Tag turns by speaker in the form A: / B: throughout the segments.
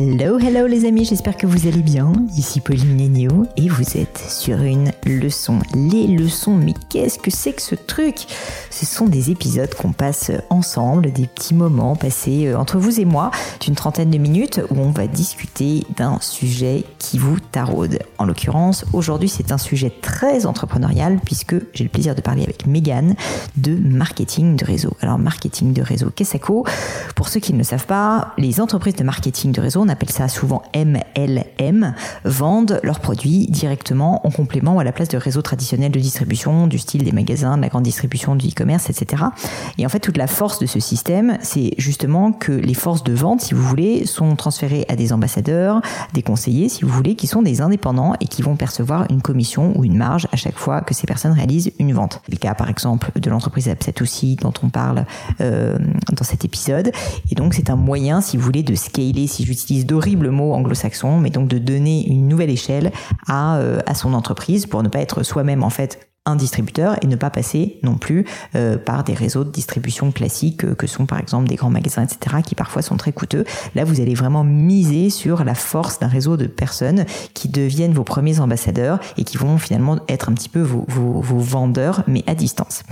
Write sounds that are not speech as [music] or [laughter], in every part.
A: Hello, hello les amis, j'espère que vous allez bien. Ici Pauline Nénéo et vous êtes sur une leçon. Les leçons, mais qu'est-ce que c'est que ce truc? Ce sont des épisodes qu'on passe ensemble, des petits moments passés euh, entre vous et moi d'une trentaine de minutes où on va discuter d'un sujet qui vous taraude. En l'occurrence, aujourd'hui c'est un sujet très entrepreneurial puisque j'ai le plaisir de parler avec Megan de marketing de réseau. Alors marketing de réseau, qu'est-ce que ça Pour ceux qui ne le savent pas, les entreprises de marketing de réseau, on appelle ça souvent MLM, vendent leurs produits directement en complément ou à la place de réseaux traditionnels de distribution, du style des magasins, de la grande distribution, du e-commerce, etc. Et en fait, toute la force de ce système, c'est justement que les forces de vente, si vous voulez, sont transférées à des ambassadeurs, des conseillers, si vous voulez, qui sont des indépendants et qui vont percevoir une commission ou une marge à chaque fois que ces personnes réalisent une vente. C'est le cas, par exemple, de l'entreprise Upset aussi, dont on parle euh, dans cet épisode. Et donc, c'est un moyen, si vous voulez, de scaler, si j'utilise d'horribles mots anglo-saxons, mais donc de donner une nouvelle échelle à, euh, à son entreprise pour ne pas être soi-même en fait un distributeur et ne pas passer non plus euh, par des réseaux de distribution classiques euh, que sont par exemple des grands magasins, etc., qui parfois sont très coûteux. Là, vous allez vraiment miser sur la force d'un réseau de personnes qui deviennent vos premiers ambassadeurs et qui vont finalement être un petit peu vos, vos, vos vendeurs, mais à distance.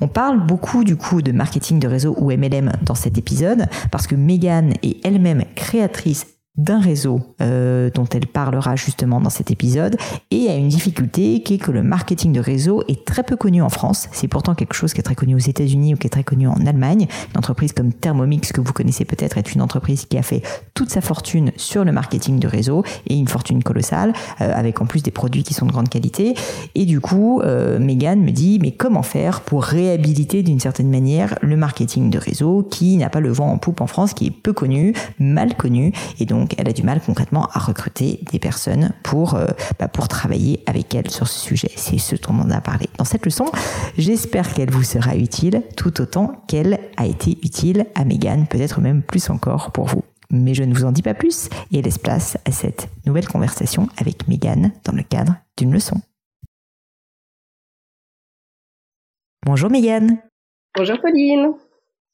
A: On parle beaucoup du coup de marketing de réseau ou MLM dans cet épisode parce que Megan est elle-même créatrice d'un réseau euh, dont elle parlera justement dans cet épisode et a une difficulté qui est que le marketing de réseau est très peu connu en France. C'est pourtant quelque chose qui est très connu aux États-Unis ou qui est très connu en Allemagne. Une entreprise comme Thermomix que vous connaissez peut-être est une entreprise qui a fait toute sa fortune sur le marketing de réseau et une fortune colossale euh, avec en plus des produits qui sont de grande qualité. Et du coup, euh, Megan me dit mais comment faire pour réhabiliter d'une certaine manière le marketing de réseau qui n'a pas le vent en poupe en France, qui est peu connu, mal connu et donc donc elle a du mal concrètement à recruter des personnes pour, euh, bah, pour travailler avec elle sur ce sujet. C'est ce dont on a parlé dans cette leçon. J'espère qu'elle vous sera utile tout autant qu'elle a été utile à Megan, peut-être même plus encore pour vous. Mais je ne vous en dis pas plus et laisse place à cette nouvelle conversation avec Megan dans le cadre d'une leçon. Bonjour Megan.
B: Bonjour Pauline.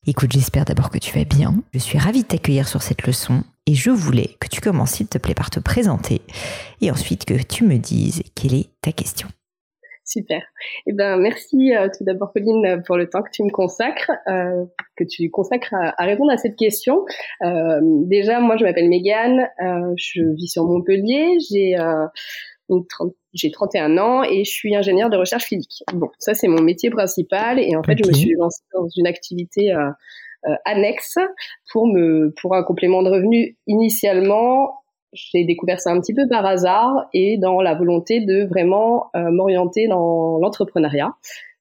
A: Écoute, j'espère d'abord que tu vas bien. Je suis ravie de t'accueillir sur cette leçon et je voulais que tu commences, s'il te plaît, par te présenter et ensuite que tu me dises quelle est ta question.
B: Super. Eh ben, merci euh, tout d'abord, Pauline, pour le temps que tu me consacres, euh, que tu consacres à, répondre à cette question. Euh, déjà, moi, je m'appelle Mégane, je vis sur Montpellier, j'ai j'ai 31 ans et je suis ingénieure de recherche physique. Bon, ça c'est mon métier principal et en fait, je me suis lancée dans une activité annexe pour me pour un complément de revenu initialement j'ai découvert ça un petit peu par hasard et dans la volonté de vraiment euh, m'orienter dans l'entrepreneuriat.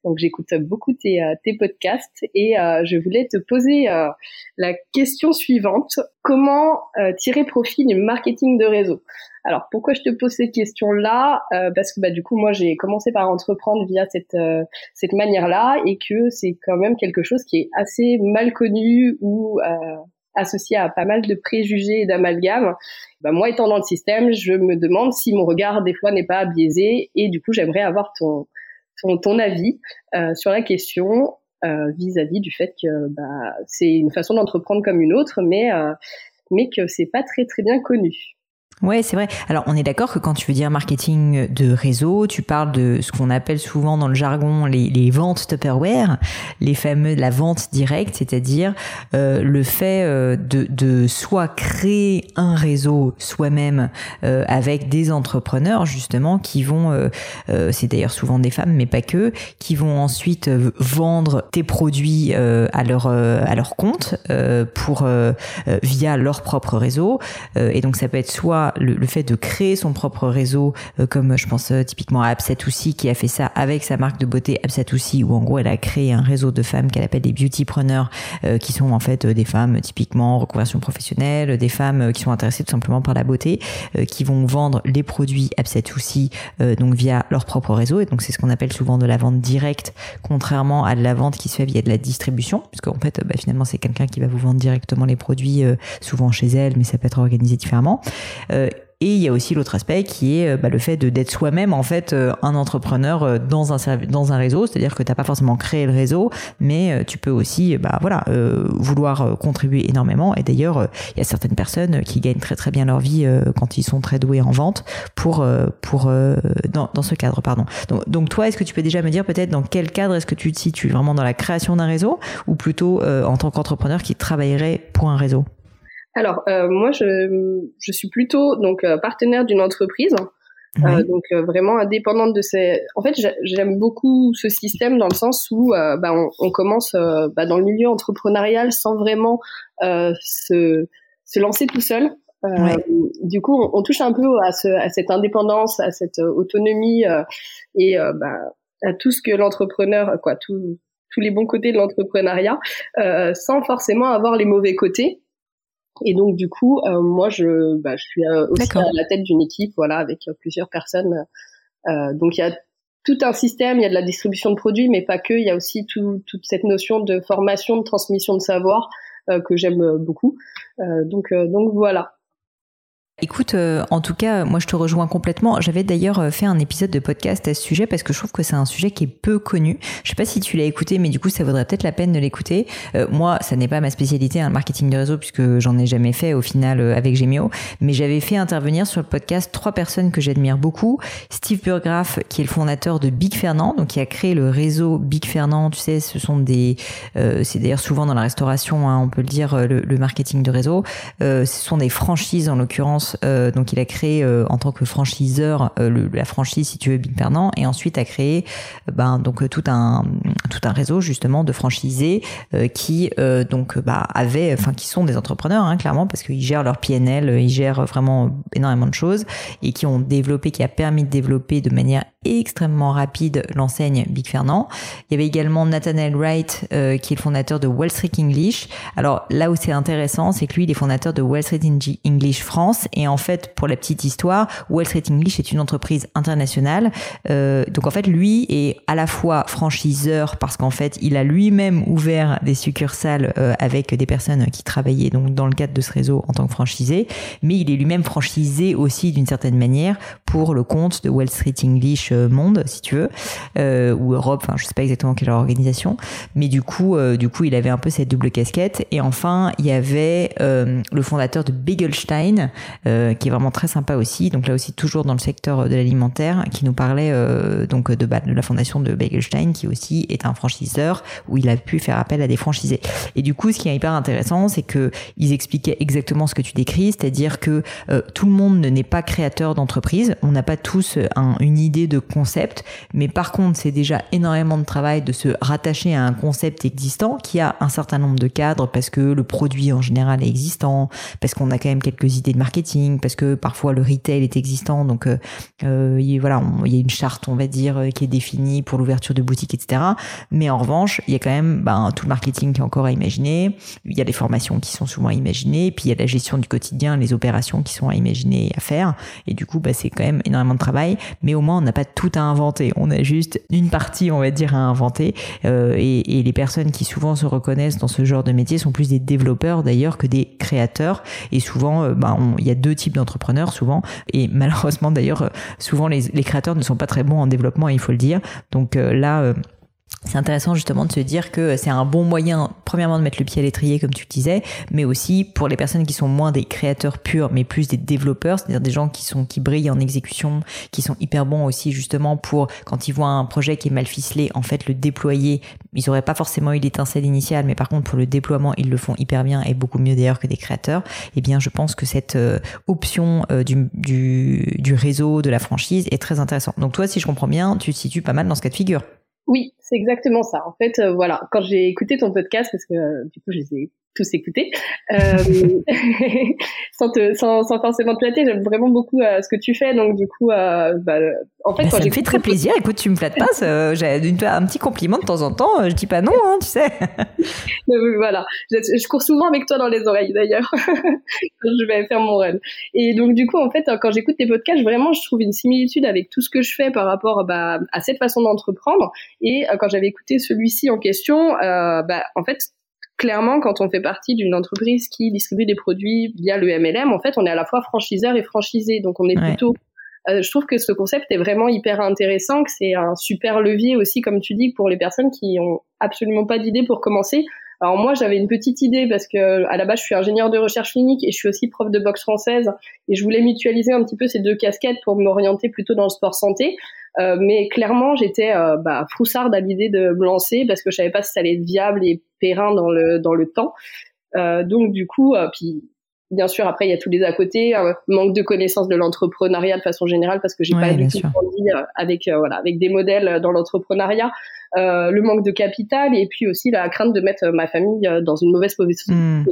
B: Donc j'écoute beaucoup tes, euh, tes podcasts et je voulais te poser la question suivante. Comment tirer profit du marketing de réseau? Alors pourquoi je te pose ces questions-là? Euh, Parce que bah du coup moi j'ai commencé par entreprendre via cette euh, cette manière-là et que c'est quand même quelque chose qui est assez mal connu ou euh, associé à pas mal de préjugés et d'amalgames. Bah, moi étant dans le système, je me demande si mon regard des fois n'est pas biaisé et du coup j'aimerais avoir ton ton, avis sur la question vis-à-vis -vis du fait que bah, c'est une façon d'entreprendre comme une autre, mais mais que c'est pas très très bien connu.
A: Ouais, c'est vrai. Alors, on est d'accord que quand tu veux dire marketing de réseau, tu parles de ce qu'on appelle souvent dans le jargon les, les ventes Tupperware, les fameux la vente directe, c'est-à-dire euh, le fait euh, de, de soit créer un réseau soi-même euh, avec des entrepreneurs justement qui vont, euh, c'est d'ailleurs souvent des femmes, mais pas que, qui vont ensuite vendre tes produits à leur à leur compte pour via leur propre réseau. et donc, ça peut être soit le, fait de créer son propre réseau, euh, comme je pense euh, typiquement à Absatoussi qui a fait ça avec sa marque de beauté Absatoussi, où en gros elle a créé un réseau de femmes qu'elle appelle des beautypreneurs, euh, qui sont en fait des femmes typiquement reconversion professionnelle, des femmes qui sont intéressées tout simplement par la beauté, qui vont vendre les produits Absatoussi donc via leur propre réseau. Et donc c'est ce qu'on appelle souvent de la vente directe, contrairement à de la vente qui se fait via de la distribution, puisqu'en fait bah, finalement c'est quelqu'un qui va vous vendre directement les produits, souvent chez elle, mais ça peut être organisé différemment. Et il y a aussi l'autre aspect qui est bah, le fait d'être soi-même en fait un entrepreneur dans un dans un réseau, c'est-à-dire que tu n'as pas forcément créé le réseau, mais tu peux aussi bah voilà vouloir contribuer énormément. Et d'ailleurs, il y a certaines personnes qui gagnent très très bien leur vie quand ils sont très doués en vente pour pour dans, dans ce cadre pardon. Donc toi, est-ce que tu peux déjà me dire peut-être dans quel cadre est-ce que tu te situes? Vraiment dans la création d'un réseau? Ou plutôt en tant qu'entrepreneur qui travaillerait pour un réseau?
B: Alors euh, moi je, je suis plutôt donc euh, partenaire d'une entreprise euh, donc vraiment indépendante de ces en fait j'aime beaucoup ce système dans le sens où bah, on, on, commence bah, dans le milieu entrepreneurial sans vraiment se, se lancer tout seul. Du coup on, on, touche un peu à, ce, à cette indépendance à cette autonomie et bah, à tout ce que l'entrepreneur quoi tout tous les bons côtés de l'entrepreneuriat euh, sans forcément avoir les mauvais côtés et donc du coup, euh, moi je, bah, je suis euh, aussi à la tête d'une équipe, voilà, avec euh, plusieurs personnes. donc il y a tout un système, il y a de la distribution de produits, mais pas que. Il y a aussi tout, toute cette notion de formation, de transmission de savoir que j'aime beaucoup. donc donc voilà.
A: Écoute, euh, en tout cas, moi je te rejoins complètement. J'avais d'ailleurs euh, fait un épisode de podcast à ce sujet parce que je trouve que c'est un sujet qui est peu connu. Je sais pas si tu l'as écouté, mais du coup ça vaudrait peut-être la peine de l'écouter. Euh, moi, ça n'est pas ma spécialité, hein, le marketing de réseau, puisque j'en ai jamais fait au final avec Gemio. Mais j'avais fait intervenir sur le podcast trois personnes que j'admire beaucoup. Steve Burgraff, qui est le fondateur de Big Fernand, donc qui a créé le réseau Big Fernand. Tu sais, ce sont des, c'est d'ailleurs souvent dans la restauration, hein, on peut le dire, le marketing de réseau. ce sont des franchises en l'occurrence euh, donc il a créé euh, en tant que franchiseur euh, la franchise si tu veux Big Pernand et ensuite a créé ben donc tout un tout un réseau justement de franchisés qui donc bah avaient enfin qui sont des entrepreneurs hein, clairement parce qu'ils gèrent leur PNL, ils gèrent vraiment énormément de choses et qui ont développé qui a permis de développer de manière extrêmement rapide l'enseigne Big Fernand. Il y avait également Nathaniel Wright, euh, qui est le fondateur de Wall Street English. Alors là où c'est intéressant, c'est que lui, il est fondateur de Wall Street English France. Et en fait, pour la petite histoire, Wall Street English est une entreprise internationale. Euh, donc en fait, lui est à la fois franchiseur parce qu'en fait, il a lui-même ouvert des succursales euh, avec des personnes qui travaillaient donc dans le cadre de ce réseau en tant que franchisé, mais il est lui-même franchisé aussi d'une certaine manière pour le compte de Wall Street English euh, monde, si tu veux, euh, ou Europe, enfin je sais pas exactement quelle organisation, mais du coup, euh, du coup, il avait un peu cette double casquette. Et enfin, il y avait le fondateur de Begelstein, qui est vraiment très sympa aussi. Donc là aussi, toujours dans le secteur de l'alimentaire, qui nous parlait donc de, bah, de la fondation de Begelstein, qui aussi est un franchiseur où il a pu faire appel à des franchisés. Et du coup, ce qui est hyper intéressant, c'est que ils expliquaient exactement ce que tu décris, c'est-à-dire que tout le monde n'est pas créateur d'entreprise. On n'a pas tous une idée de concept, mais par contre, c'est déjà énormément de travail de se rattacher à un concept existant qui a un certain nombre de cadres parce que le produit en général est existant, parce qu'on a quand même quelques idées de marketing, parce que parfois le retail est existant, donc euh, euh il, voilà, il y a une charte, on va dire, euh, qui est définie pour l'ouverture de boutiques, etc. Mais en revanche, il y a quand même ben, tout le marketing qui est encore à imaginer, il y a les formations qui sont souvent à imaginer, puis il y a la gestion du quotidien, les opérations qui sont à imaginer et à faire, et du coup, bah, c'est quand même énormément de travail, mais au moins on n'a pas tout à inventer. On a juste une partie, on va dire, à inventer. Euh, et, les personnes qui souvent se reconnaissent dans ce genre de métier sont plus des développeurs d'ailleurs que des créateurs. Et souvent, euh, bah, il y a deux types d'entrepreneurs souvent. Et [laughs] malheureusement d'ailleurs, euh, souvent les, les, créateurs ne sont pas très bons en développement, il faut le dire. Donc là c'est intéressant justement de se dire que c'est un bon moyen, premièrement, de mettre le pied à l'étrier, comme tu le disais, mais aussi pour les personnes qui sont moins des créateurs purs, mais plus des développeurs, c'est-à-dire des gens qui sont qui brillent en exécution, qui sont hyper bons aussi justement pour quand ils voient un projet qui est mal ficelé, en fait le déployer. Ils n'auraient pas forcément eu l'étincelle initiale, mais par contre pour le déploiement, ils le font hyper bien et beaucoup mieux d'ailleurs que des créateurs. Eh bien, je pense que cette euh, option euh, du, du, du réseau, de la franchise est très intéressante. Donc toi, si je comprends bien, tu te situes pas mal dans ce cas de figure.
B: Oui, c'est exactement ça. En fait, euh, voilà, quand j'ai écouté ton podcast, parce que euh, du coup, je les ai tous écoutés, euh, [laughs] sans, te, sans, sans, forcément te flatter, j'aime vraiment beaucoup euh, ce que tu fais. Donc du coup, euh, bah,
A: en fait, bah, ça me fait très plaisir. Écoute, tu me flattes pas, j'ai un petit compliment de temps en temps. Je dis pas non, hein, tu sais. [laughs]
B: voilà, je, je, cours souvent avec toi dans les oreilles d'ailleurs [laughs] quand je vais faire mon run. Et donc du coup, en fait, quand j'écoute tes podcasts, vraiment, je trouve une similitude avec tout ce que je fais par rapport bah, à cette façon d'entreprendre. Et quand j'avais écouté celui-ci en question, bah, en fait, clairement, quand on fait partie d'une entreprise qui distribue des produits via le MLM, en fait, on est à la fois franchiseur et franchisé. Donc, on est plutôt euh, je trouve que ce concept est vraiment hyper intéressant, que c'est un super levier aussi, comme tu dis, pour les personnes qui ont absolument pas d'idée pour commencer. Alors moi, j'avais une petite idée parce que à la base, je suis ingénieur de recherche clinique et je suis aussi prof de boxe française et je voulais mutualiser un petit peu ces deux casquettes pour m'orienter plutôt dans le sport santé. Euh, mais clairement, j'étais euh, bah, froussarde à l'idée de me lancer parce que je savais pas si ça allait être viable et périn dans le dans le temps. Euh, donc du coup, euh, puis bien sûr, après, il y a tous les à côté, un manque de connaissance de l'entrepreneuriat de façon générale, parce que j'ai pas du tout grandi avec, voilà, avec des modèles dans l'entrepreneuriat. Euh, le manque de capital et puis aussi la crainte de mettre ma famille euh, dans une mauvaise position. Hmm.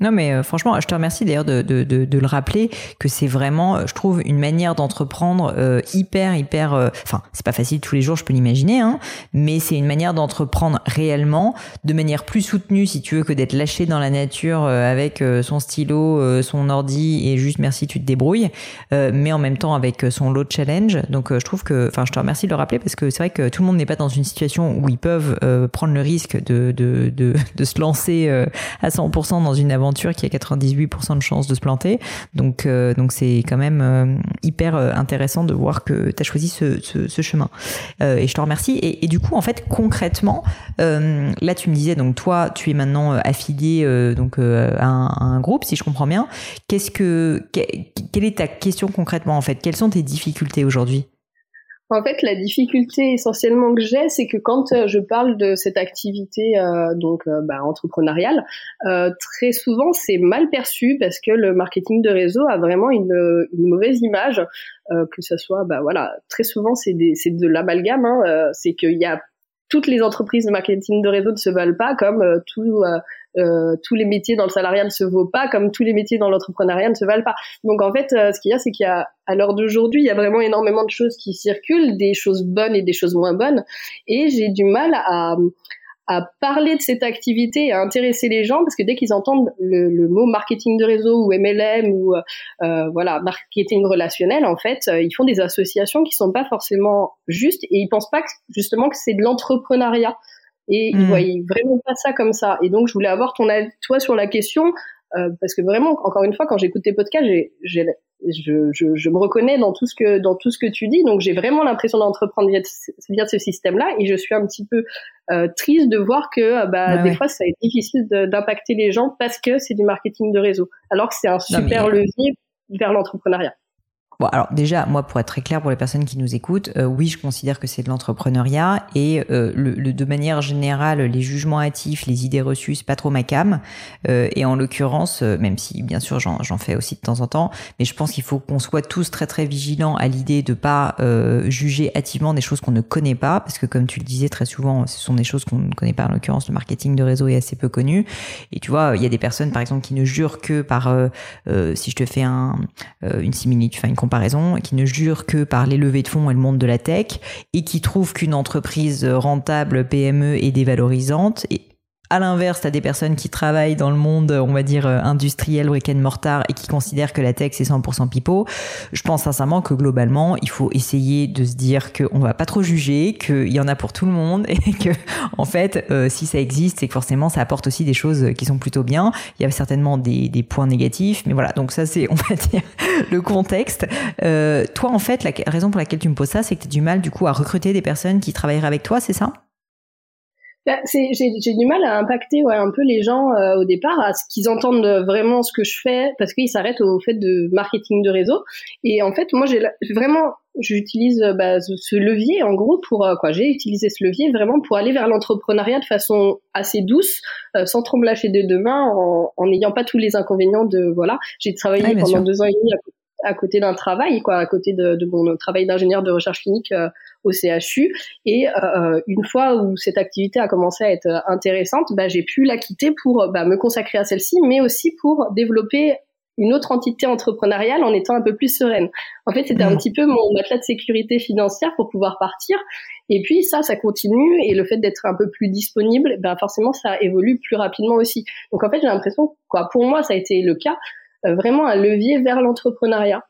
A: Non, mais euh, franchement, je te remercie d'ailleurs de, de, de, de, le rappeler que c'est vraiment, je trouve, une manière d'entreprendre hyper, hyper. Enfin, c'est pas facile tous les jours, je peux l'imaginer, hein, mais c'est une manière d'entreprendre réellement, de manière plus soutenue, si tu veux, que d'être lâché dans la nature avec son stylo, son ordi et juste merci, tu te débrouilles, mais en même temps avec son lot challenge. Donc, je trouve que, enfin, je te remercie de le rappeler parce que c'est vrai que tout le monde n'est pas dans une situation où ils peuvent euh, prendre le risque de, de, de, [laughs] se lancer euh, à 100% dans une aventure qui a 98% de chances de se planter. Donc euh, donc c'est quand même hyper intéressant de voir que tu as choisi ce, chemin. et je te remercie. Et, et, du coup, en fait, concrètement, là tu me disais, donc toi, tu es maintenant affilié donc à un, à, un, groupe, si je comprends bien. Qu'est-ce que quelle est ta question concrètement en fait? Quelles sont tes difficultés aujourd'hui?
B: En fait, la difficulté essentiellement que j'ai, c'est que quand euh, je parle de cette activité euh, donc euh, bah, entrepreneuriale, très souvent c'est mal perçu parce que le marketing de réseau a vraiment une, mauvaise image, que ce soit bah voilà très souvent c'est de l'amalgame, hein, c'est qu'il y a toutes les entreprises de marketing de réseau ne se valent pas comme tout euh, tous les métiers dans le salariat ne se vaut pas comme tous les métiers dans l'entrepreneuriat ne se valent pas. Donc en fait, euh, ce qu'il y a, c'est qu'il y a à l'heure d'aujourd'hui, il y a vraiment énormément de choses qui circulent, des choses bonnes et des choses moins bonnes, et j'ai du mal à à parler de cette activité, à intéresser les gens, parce que dès qu'ils entendent le, le, mot marketing de réseau ou MLM ou euh, voilà marketing relationnel, en fait, ils font des associations qui sont pas forcément justes et ils pensent pas que, justement que c'est de l'entrepreneuriat et ils hmm. voyaient vraiment pas ça comme ça. Et donc, je voulais avoir ton avis, toi, sur la question, euh, parce que vraiment, encore une fois, quand j'écoute tes podcasts, j'ai, je, je, je, me reconnais dans tout ce que dans tout ce que tu dis. Donc, j'ai vraiment l'impression d'entreprendre via, via ce système-là, et je suis un petit peu euh, triste de voir que euh, bah, des fois, ça est difficile d'impacter les gens parce que c'est du marketing de réseau, alors que c'est un super levier vers l'entrepreneuriat.
A: Bon, alors déjà, moi, pour être très clair pour les personnes qui nous écoutent, euh, oui, je considère que c'est de l'entrepreneuriat et euh, le, de manière générale, les jugements hâtifs, les idées reçues, c'est pas trop ma cam. Euh, et en l'occurrence, même si bien sûr j'en fais aussi de temps en temps, mais je pense qu'il faut qu'on soit tous très très vigilants à l'idée de pas juger hâtivement des choses qu'on ne connaît pas, parce que comme tu le disais très souvent, ce sont des choses qu'on ne connaît pas. En l'occurrence, le marketing de réseau est assez peu connu. Et tu vois, il y a des personnes par exemple qui ne jurent que par, si je te fais un, une similitude, enfin une comparaison, qui ne jure que par les levées de fonds et le monde de la tech, et qui trouve qu'une entreprise rentable PME est dévalorisante. Et à l'inverse, tu as des personnes qui travaillent dans le monde, on va dire, euh, industriel, brick and mortar, et qui considèrent que la tech, c'est 100% pipeau. Je pense sincèrement que globalement, il faut essayer de se dire qu'on va pas trop juger, qu'il y en a pour tout le monde, [laughs] et que, en fait, euh, si ça existe, c'est que forcément, ça apporte aussi des choses qui sont plutôt bien. Il y a certainement des, des points négatifs, mais voilà. Donc ça, c'est, [laughs] on va dire, le contexte. Euh, toi, en fait, la raison pour laquelle tu me poses ça, c'est que tu as du mal, du coup, à recruter des personnes qui travailleraient avec toi, c'est ça?
B: Bah, j'ai du mal à impacter ouais, un peu les gens euh, au départ, à ce qu'ils entendent vraiment ce que je fais, parce qu'ils s'arrêtent au fait de marketing de réseau. Et en fait, moi, j'ai vraiment, j'utilise bah, ce levier en gros pour euh, quoi J'ai utilisé ce levier vraiment pour aller vers l'entrepreneuriat de façon assez douce, euh, sans trop me lâcher des deux mains, en n'ayant pas tous les inconvénients de voilà. J'ai travaillé pendant deux ans et demi à, côté d'un travail, quoi, à côté de, de mon travail d'ingénieur de recherche clinique au CHU. Et euh, une fois où cette activité a commencé à être intéressante, bah, j'ai pu la quitter pour bah, me consacrer à celle-ci, mais aussi pour développer une autre entité entrepreneuriale en étant un peu plus sereine. En fait, c'était un mmh. petit peu mon matelas de sécurité financière pour pouvoir partir. Et puis ça, ça continue. Et le fait d'être un peu plus disponible, ben forcément, ça évolue plus rapidement aussi. Donc en fait, j'ai l'impression, quoi, pour moi, ça a été le cas, euh, vraiment un levier vers l'entrepreneuriat.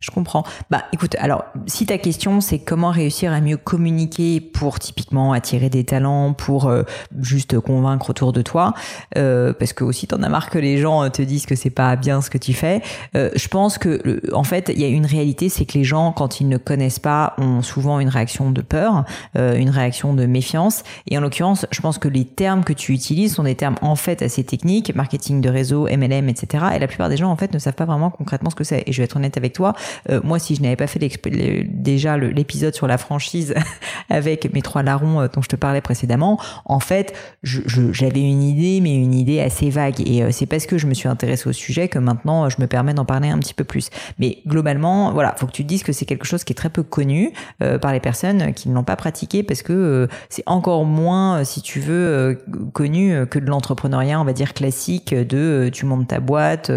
A: Je comprends. Bah écoute, alors si ta question c'est comment réussir à mieux communiquer pour typiquement attirer des talents, pour euh, juste convaincre autour de toi, euh, parce que aussi t'en as marre que les gens te disent que c'est pas bien ce que tu fais. Euh, je pense que en fait il y a une réalité, c'est que les gens quand ils ne connaissent pas ont souvent une réaction de peur, euh, une réaction de méfiance. Et en l'occurrence, je pense que les termes que tu utilises sont des termes en fait assez techniques, marketing de réseau, MLM, etc. Et la plupart des gens en fait ne savent pas vraiment concrètement ce que c'est. Et je vais être honnête avec toi euh, moi, si je n'avais pas fait déjà l'épisode sur la franchise [laughs] avec mes trois larrons euh, dont je te parlais précédemment, en fait, j'avais une idée, mais une idée assez vague. Et euh, c'est parce que je me suis intéressée au sujet que maintenant, je me permets d'en parler un petit peu plus. Mais globalement, voilà, faut que tu te dises que c'est quelque chose qui est très peu connu par les personnes qui ne l'ont pas pratiqué parce que c'est encore moins, si tu veux, connu que de l'entrepreneuriat, on va dire classique, de tu montes ta boîte,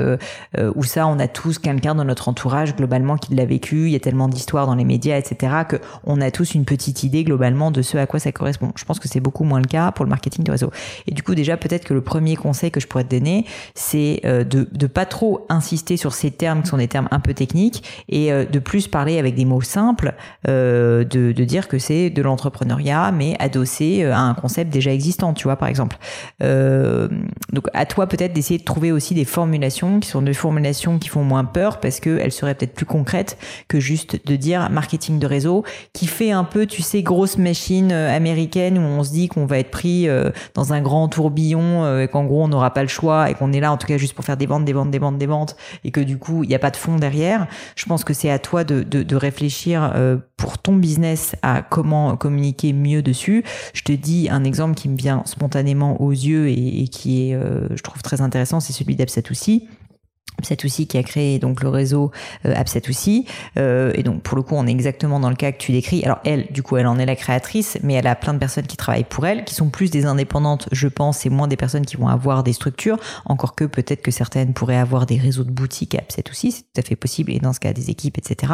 A: où ça, on a tous quelqu'un dans notre entourage globalement qui l'a vécu, il y a tellement d'histoires dans les médias, etc., que on a tous une petite idée globalement de ce à quoi ça correspond. Je pense que c'est beaucoup moins le cas pour le marketing de réseau. Et du coup, déjà, peut-être que le premier conseil que je pourrais te donner, c'est euh, de de pas trop insister sur ces termes qui sont des termes un peu techniques et euh, de plus parler avec des mots simples, euh, de, de dire que c'est de l'entrepreneuriat, mais adossé à un concept déjà existant, tu vois, par exemple. donc, à toi peut-être d'essayer de trouver aussi des formulations qui sont des formulations qui font moins peur parce qu'elles seraient peut-être plus concrète que juste de dire marketing de réseau, qui fait un peu, tu sais, grosse machine euh, américaine où on se dit qu'on va être pris euh, dans un grand tourbillon euh, et qu'en gros on n'aura pas le choix et qu'on est là en tout cas juste pour faire des ventes, des ventes, des ventes, des ventes et que du coup il n'y a pas de fond derrière. Je pense que c'est à toi de, de, réfléchir pour ton business à comment communiquer mieux dessus. Je te dis un exemple qui me vient spontanément aux yeux et, qui est, je trouve très intéressant, c'est celui aussi aussi qui a créé donc le réseau euh, euh, et donc pour le coup on est exactement dans le cas que tu décris. Alors elle du coup elle en est la créatrice mais elle a plein de personnes qui travaillent pour elle qui sont plus des indépendantes je pense et moins des personnes qui vont avoir des structures. Encore que peut-être que certaines pourraient avoir des réseaux de boutiques à c'est tout à fait possible et dans ce cas des équipes etc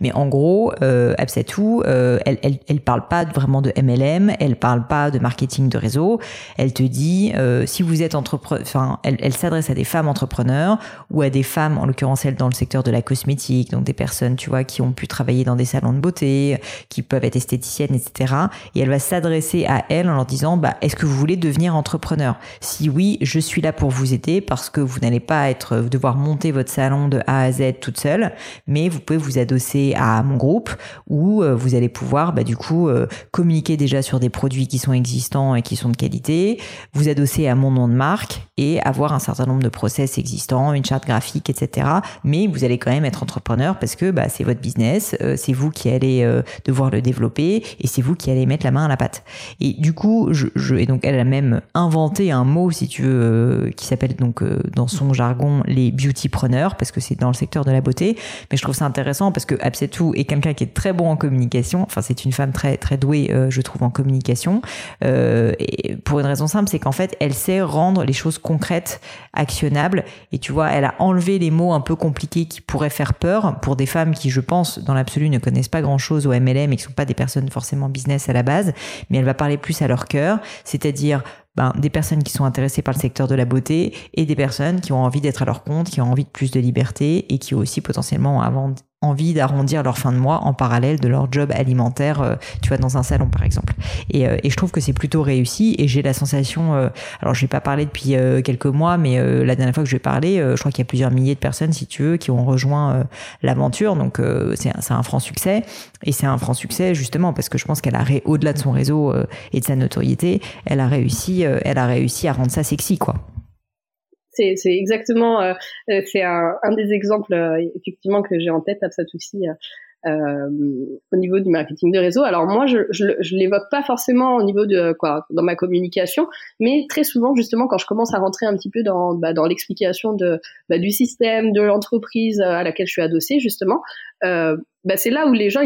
A: mais en gros euh, euh, elle, elle elle parle pas vraiment de MLM elle parle pas de marketing de réseau. Elle te dit euh, si vous êtes entrepreneur enfin elle, elle s'adresse à des femmes entrepreneurs ou à des femmes, en l'occurrence elles dans le secteur de la cosmétique, donc des personnes, tu vois, qui ont pu travailler dans des salons de beauté, qui peuvent être esthéticiennes, etc. Et elle va s'adresser à elles en leur disant, bah, est-ce que vous voulez devenir entrepreneur? Si oui, je suis là pour vous aider parce que vous n'allez pas être devoir monter votre salon de A à Z toute seule, mais vous pouvez vous adosser à mon groupe où euh, vous allez pouvoir, bah, du coup, euh, communiquer déjà sur des produits qui sont existants et qui sont de qualité, vous adosser à mon nom de marque et avoir un certain nombre de process existants, une charte graphique, etc. Mais vous allez quand même être entrepreneur parce que bah, c'est votre business, euh, c'est vous qui allez euh, devoir le développer et c'est vous qui allez mettre la main à la pâte. Et du coup, et donc elle a même inventé un mot, si tu veux, euh, qui s'appelle donc dans son jargon les beautypreneurs parce que c'est dans le secteur de la beauté. Mais je trouve ça intéressant parce que Absetou est quelqu'un qui est très bon en communication. Enfin, c'est une femme très très douée, je trouve, en communication. et pour une raison simple, c'est qu'en fait, elle sait rendre les choses concrètes, actionnables. Et tu vois, elle a enlevé les mots un peu compliqués qui pourraient faire peur. Pour des femmes qui, je pense, dans l'absolu, ne connaissent pas grand-chose au MLM et qui sont pas des personnes forcément business à la base, mais elle va parler plus à leur cœur, c'est-à-dire ben, des personnes qui sont intéressées par le secteur de la beauté et des personnes qui ont envie d'être à leur compte, qui ont envie de plus de liberté et qui aussi potentiellement avant envie d'arrondir leur fin de mois en parallèle de leur job alimentaire, euh, tu vois, dans un salon par exemple. Et, euh, et je trouve que c'est plutôt réussi et j'ai la sensation, euh, alors je vais pas parlé depuis quelques mois, mais la dernière fois que je vais parler, je crois qu'il y a plusieurs milliers de personnes, si tu veux, qui ont rejoint l'aventure. Donc c'est un, un franc succès et c'est un franc succès justement parce que je pense qu'elle a au-delà de son réseau et de sa notoriété, elle a réussi, elle a réussi à rendre ça sexy quoi.
B: C'est, exactement, euh, euh, c'est un, des exemples euh, effectivement que j'ai en tête aussi euh, au niveau du marketing de réseau. Alors moi, je, je, l'évoque pas forcément au niveau de quoi dans ma communication, mais très souvent justement quand je commence à rentrer un petit peu dans bah, l'explication bah, du système de l'entreprise à laquelle je suis adossée justement, bah, c'est là où les gens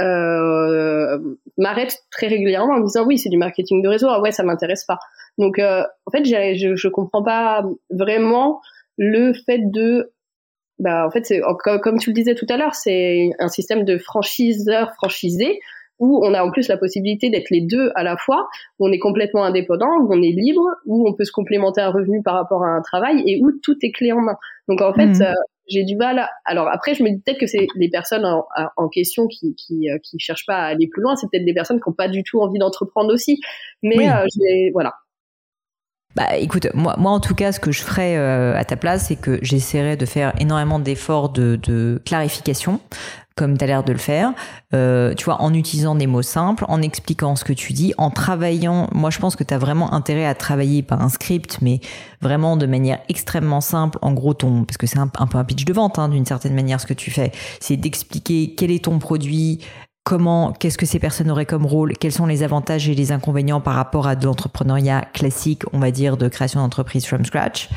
B: euh, m'arrêtent très régulièrement en me disant oui c'est du marketing de réseau ah ouais ça m'intéresse pas donc, euh, en fait, je, je comprends pas vraiment le fait de, bah, en fait, c'est comme, tu le disais tout à l'heure, c'est un système de franchiseur franchisé où on a en plus la possibilité d'être les deux à la fois, où on est complètement indépendant, où on est libre, où on peut se complémenter un revenu par rapport à un travail et où tout est clé en main. Donc en fait, mmh. euh, j'ai du mal. Alors après, je me dis peut-être que c'est les personnes en, question qui, qui euh, qui cherchent pas à aller plus loin. C'est peut-être des personnes qui n'ont pas du tout envie d'entreprendre aussi. Mais euh, voilà.
A: Bah écoute, moi, moi en tout cas, ce que je ferais euh, à ta place, c'est que j'essaierais de faire énormément d'efforts de, de clarification comme tu as l'air de le faire, euh, tu vois, en utilisant des mots simples, en expliquant ce que tu dis, en travaillant. Moi, je pense que tu as vraiment intérêt à travailler pas un script, mais vraiment de manière extrêmement simple. En gros, ton, parce que c'est un, peu un pitch de vente, hein, d'une certaine manière, ce que tu fais, c'est d'expliquer quel est ton produit, comment, qu'est-ce que ces personnes auraient comme rôle, quels sont les avantages et les inconvénients par rapport à de l'entrepreneuriat classique, on va dire, de création d'entreprise from scratch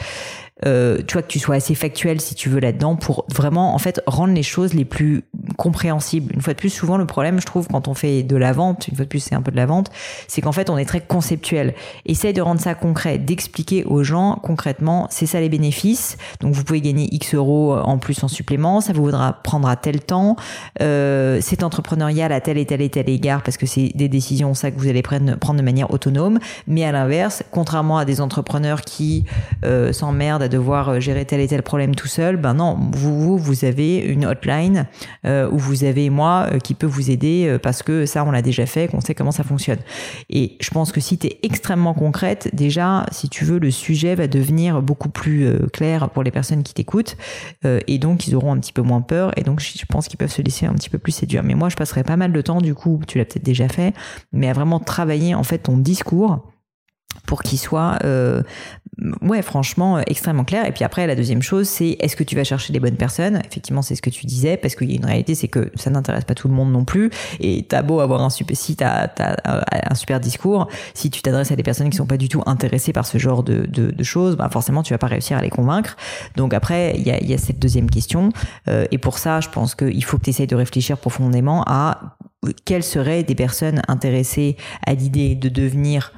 A: euh, tu vois que tu sois assez factuel si tu veux là-dedans pour vraiment en fait rendre les choses les plus compréhensibles. Une fois de plus, souvent le problème, je trouve, quand on fait de la vente, une fois de plus c'est un peu de la vente, c'est qu'en fait on est très conceptuel. Essaye de rendre ça concret, d'expliquer aux gens concrètement, c'est ça les bénéfices. Donc vous pouvez gagner X euros en plus en supplément, ça vous voudra prendre à tel temps. Euh, c'est entrepreneurial à tel et tel et tel égard parce que c'est des décisions ça que vous allez prendre, prendre de manière autonome. Mais à l'inverse, contrairement à des entrepreneurs qui euh, s'emmerdent devoir euh, gérer tel et tel problème tout seul. Ben non, vous, vous avez une hotline euh, où vous avez moi euh, qui peut vous aider euh, parce que ça, on l'a déjà fait, qu'on sait comment ça fonctionne. Et je pense que si tu es extrêmement concrète, déjà, si tu veux, le sujet va devenir beaucoup plus clair pour les personnes qui t'écoutent et donc ils auront un petit peu moins peur et donc je pense qu'ils peuvent se laisser un petit peu plus séduire. Mais moi, je passerai pas mal de temps, du coup, tu l'as peut-être déjà fait, mais à vraiment travailler en fait ton discours pour qu'il soit euh, ouais franchement euh, extrêmement clair. Et puis après la deuxième chose c'est est-ce que tu vas chercher les bonnes personnes? Effectivement c'est ce que tu disais parce qu'il y a une réalité c'est que ça n'intéresse pas tout le monde non plus. Et t'as beau avoir un super super discours si tu t'adresses à des personnes qui sont pas du tout intéressées par ce genre de, choses bah forcément tu vas pas réussir à les convaincre. Donc après il y a, y a cette deuxième question. Euh, et pour ça je pense qu'il faut que tu essayes de réfléchir profondément à quelles seraient des personnes intéressées à l'idée de devenir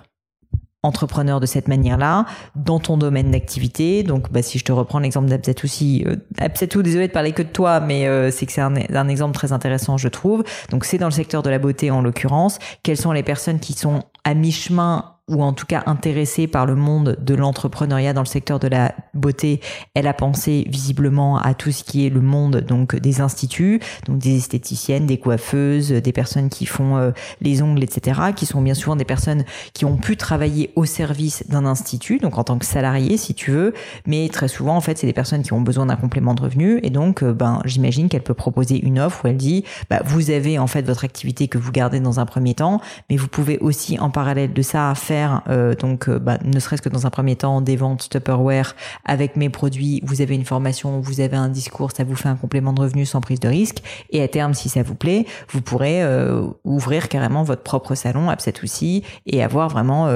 A: entrepreneur de cette manière-là dans ton domaine d'activité. Donc, bah, si je te reprends l'exemple d'Abzatoussi, euh, Abzatou, désolé de parler que de toi, mais euh, c'est que c'est un, un, exemple très intéressant, je trouve. Donc, c'est dans le secteur de la beauté en l'occurrence. Quelles sont les personnes qui sont à mi-chemin ou en tout cas intéressée par le monde de l'entrepreneuriat dans le secteur de la beauté, elle a pensé visiblement à tout ce qui est le monde donc des instituts, donc des esthéticiennes, des coiffeuses, des personnes qui font euh, les ongles, etc., qui sont bien souvent des personnes qui ont pu travailler au service d'un institut, donc en tant que salarié si tu veux, mais très souvent en fait c'est des personnes qui ont besoin d'un complément de revenu et donc euh, ben j'imagine qu'elle peut proposer une offre où elle dit bah, vous avez en fait votre activité que vous gardez dans un premier temps, mais vous pouvez aussi en parallèle de ça euh, donc euh, bah, ne serait-ce que dans un premier temps des ventes Tupperware avec mes produits, vous avez une formation, vous avez un discours, ça vous fait un complément de revenu sans prise de risque et à terme si ça vous plaît, vous pourrez euh, ouvrir carrément votre propre salon Upset aussi et avoir vraiment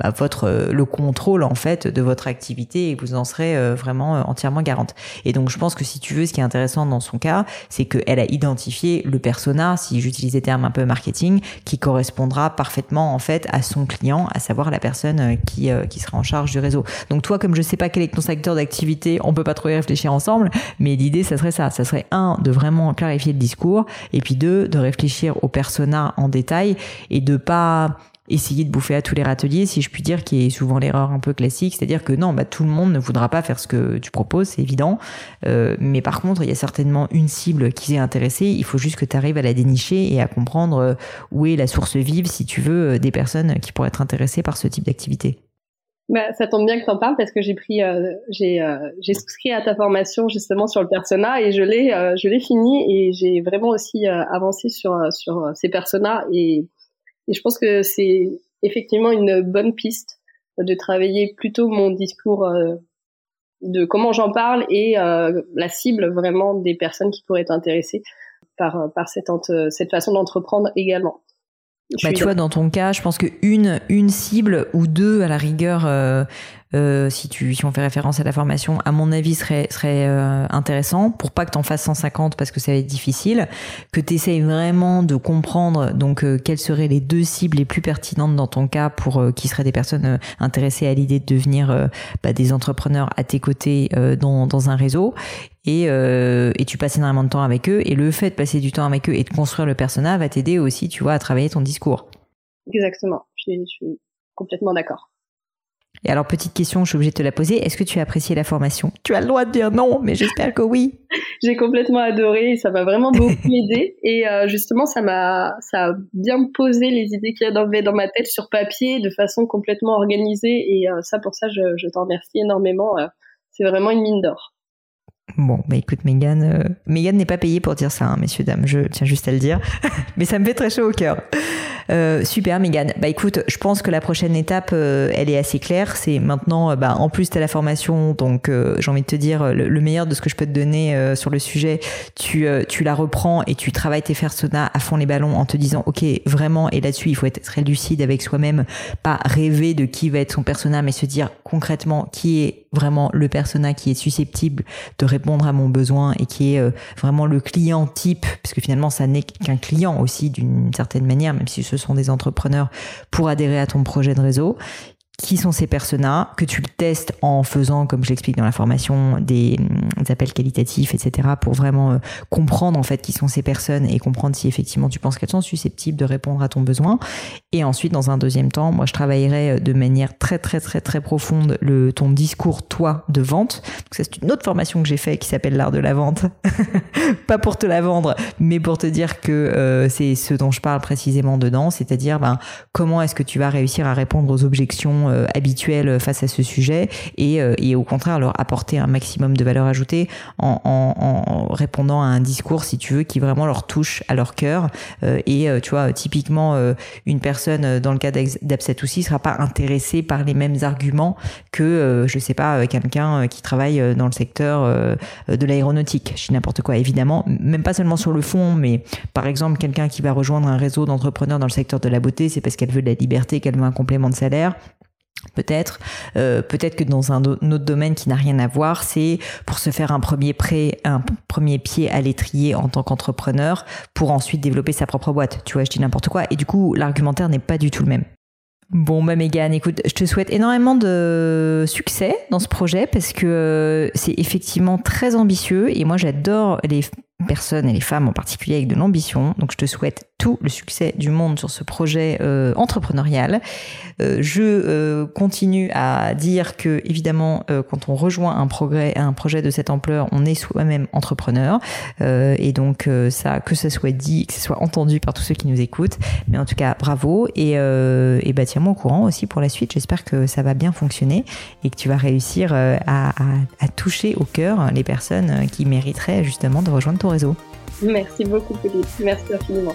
A: bah, votre le contrôle en fait de votre activité et vous en serez vraiment entièrement garante. Et donc je pense que si tu veux ce qui est intéressant dans son cas, c'est qu'elle a identifié le persona, si j'utilise des termes un peu marketing, qui correspondra parfaitement en fait à son client, à savoir la personne euh, qui, euh, qui sera en charge du réseau. Donc toi, comme je sais pas quel est ton secteur d'activité, on peut pas trop y réfléchir ensemble, mais l'idée, ça serait ça. Ça serait un, de vraiment clarifier le discours, et puis deux, de réfléchir au persona en détail et de pas essayer de bouffer à tous les râteliers, si je puis dire, qui est souvent l'erreur un peu classique, c'est-à-dire que non, bah, tout le monde ne voudra pas faire ce que tu proposes, c'est évident, euh, mais par contre, il y a certainement une cible qui est intéressée, il faut juste que tu arrives à la dénicher et à comprendre euh, où est la source vive, si tu veux, euh, des personnes qui pourraient être intéressées par ce type d'activité.
B: Bah, ça tombe bien que tu en parles parce que j'ai pris, j'ai, j'ai souscrit à ta formation justement sur le persona et je l'ai, je l'ai fini et j'ai vraiment aussi avancé sur sur ces personas et et je pense que c'est effectivement une bonne piste de travailler plutôt mon discours euh, de comment j'en parle et euh, la cible vraiment des personnes qui pourraient être intéressées par, par cette, cette façon d'entreprendre également.
A: Bah, tu vois, dans ton cas, je pense que une, une cible ou deux à la rigueur, euh, euh, si tu si on fait référence à la formation, à mon avis serait serait euh, intéressant pour pas que tu en fasses 150 parce que ça va être difficile, que tu essayes vraiment de comprendre donc euh, quelles seraient les deux cibles les plus pertinentes dans ton cas pour qui seraient des personnes intéressées à l'idée de devenir bah, des entrepreneurs à tes côtés dans dans un réseau et, et tu passes énormément de temps avec eux et le fait de passer du temps avec eux et de construire le persona va t'aider aussi tu vois à travailler ton discours.
B: Exactement, je suis complètement d'accord.
A: Et alors, petite question, je suis obligée de te la poser. Est-ce que tu as apprécié la formation? Tu as le droit de dire non, mais j'espère que oui. [laughs]
B: J'ai complètement adoré et ça m'a vraiment beaucoup [laughs] aidé. Et euh, justement, ça m'a, ça a bien posé les idées qu'il y avait dans ma tête sur papier de façon complètement organisée. Et euh, ça, pour ça, je, je t'en remercie énormément. Euh, c'est vraiment une mine d'or.
A: Bon, bah écoute, Megan, euh, Megan n'est pas payée pour dire ça, hein, messieurs, dames, je tiens juste à le dire. [laughs] Mais ça me fait très chaud au cœur. Euh, super, Megan. Bah écoute, je pense que la prochaine étape, euh, elle est assez claire. C'est maintenant, euh, bah, en plus, tu as la formation, donc j'ai envie de te dire, le, meilleur de ce que je peux te donner sur le sujet, tu, tu la reprends et tu travailles tes personas à fond les ballons en te disant, ok, vraiment, et là-dessus, il faut être très lucide avec soi-même, pas rêver de qui va être son persona, mais se dire concrètement qui est vraiment le persona qui est susceptible de répondre à mon besoin et qui est vraiment le client type, puisque finalement, ça n'est qu'un client aussi d'une certaine manière, même si ce sont des entrepreneurs pour adhérer à ton projet de réseau qui sont ces personas, que tu le testes en faisant, comme je l'explique dans la formation, des, appels qualitatifs, etc., pour vraiment euh, comprendre en fait qui sont ces personnes et comprendre si effectivement tu penses qu'elles sont susceptibles de répondre à ton besoin. Et ensuite, dans un deuxième temps, moi je travaillerai euh, de manière très très très très profonde le ton discours toi de vente. Donc ça c'est une autre formation que j'ai fait qui s'appelle l'art de la vente. [laughs] Pas pour te la vendre, mais pour te dire que euh, c'est ce dont je parle précisément dedans, c'est-à-dire ben, comment est-ce que tu vas réussir à répondre aux objections euh, habituels face à ce sujet et, euh, et, au contraire leur apporter un maximum de valeur ajoutée en, en, répondant à un discours, si tu veux, qui vraiment leur touche à leur cœur. Euh, et tu vois, typiquement, une personne dans le cas d'Absatoussi sera pas intéressée par les mêmes arguments que, je sais pas, quelqu'un qui travaille dans le secteur de l'aéronautique. Je dis n'importe quoi, évidemment, même pas seulement sur le fond, mais par exemple, quelqu'un qui va rejoindre un réseau d'entrepreneurs dans le secteur de la beauté, c'est parce qu'elle veut de la liberté, qu'elle veut un complément de salaire. Peut-être, euh, peut-être que dans un, autre domaine qui n'a rien à voir, c'est pour se faire un premier prêt, un premier pied à l'étrier en tant qu'entrepreneur, pour ensuite développer sa propre boîte. Tu vois, je dis n'importe quoi. Et du coup, l'argumentaire n'est pas du tout le même. Bon, bah Megan, écoute, je te souhaite énormément de succès dans ce projet parce que euh, c'est effectivement très ambitieux et moi j'adore les personnes et les femmes en particulier avec de l'ambition. Donc je te souhaite tout le succès du monde sur ce projet euh, entrepreneurial. Euh, je euh, continue à dire que évidemment quand on rejoint un un projet de cette ampleur, on est soi-même entrepreneur et donc ça que ce soit dit, que ce soit entendu par tous ceux qui nous écoutent. Mais en tout cas bravo et, et bah tiens-moi au courant aussi pour la suite. J'espère que ça va bien fonctionner et que tu vas réussir à, à, à toucher au cœur les personnes qui mériteraient justement de rejoindre ton réseau.
B: Merci beaucoup, Philippe. Merci infiniment.